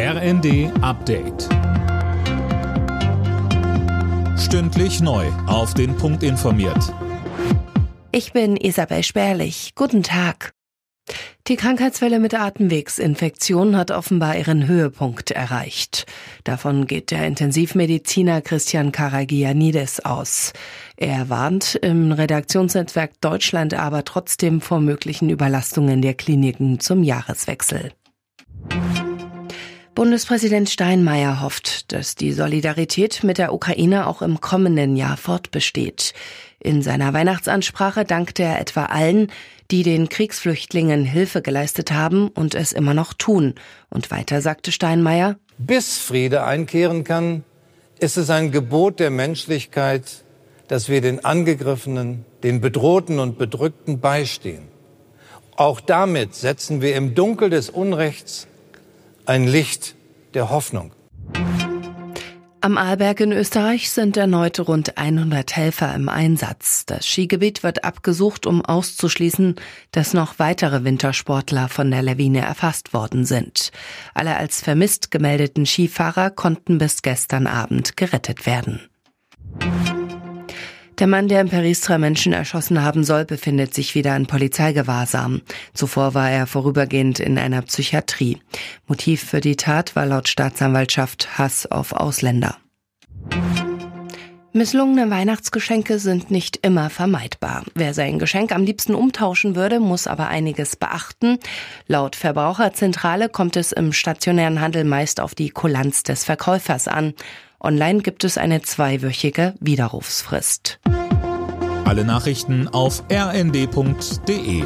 RND Update. Stündlich neu. Auf den Punkt informiert. Ich bin Isabel Spärlich. Guten Tag. Die Krankheitswelle mit Atemwegsinfektionen hat offenbar ihren Höhepunkt erreicht. Davon geht der Intensivmediziner Christian Karagianidis aus. Er warnt im Redaktionsnetzwerk Deutschland aber trotzdem vor möglichen Überlastungen der Kliniken zum Jahreswechsel. Bundespräsident Steinmeier hofft, dass die Solidarität mit der Ukraine auch im kommenden Jahr fortbesteht. In seiner Weihnachtsansprache dankte er etwa allen, die den Kriegsflüchtlingen Hilfe geleistet haben und es immer noch tun. Und weiter sagte Steinmeier, bis Friede einkehren kann, ist es ein Gebot der Menschlichkeit, dass wir den Angegriffenen, den Bedrohten und Bedrückten beistehen. Auch damit setzen wir im Dunkel des Unrechts ein Licht der Hoffnung. Am Arlberg in Österreich sind erneut rund 100 Helfer im Einsatz. Das Skigebiet wird abgesucht, um auszuschließen, dass noch weitere Wintersportler von der Lawine erfasst worden sind. Alle als vermisst gemeldeten Skifahrer konnten bis gestern Abend gerettet werden. Der Mann, der in Paris drei Menschen erschossen haben soll, befindet sich wieder in Polizeigewahrsam. Zuvor war er vorübergehend in einer Psychiatrie. Motiv für die Tat war laut Staatsanwaltschaft Hass auf Ausländer. Misslungene Weihnachtsgeschenke sind nicht immer vermeidbar. Wer sein Geschenk am liebsten umtauschen würde, muss aber einiges beachten. Laut Verbraucherzentrale kommt es im stationären Handel meist auf die Kulanz des Verkäufers an. Online gibt es eine zweiwöchige Widerrufsfrist. Alle Nachrichten auf rnd.de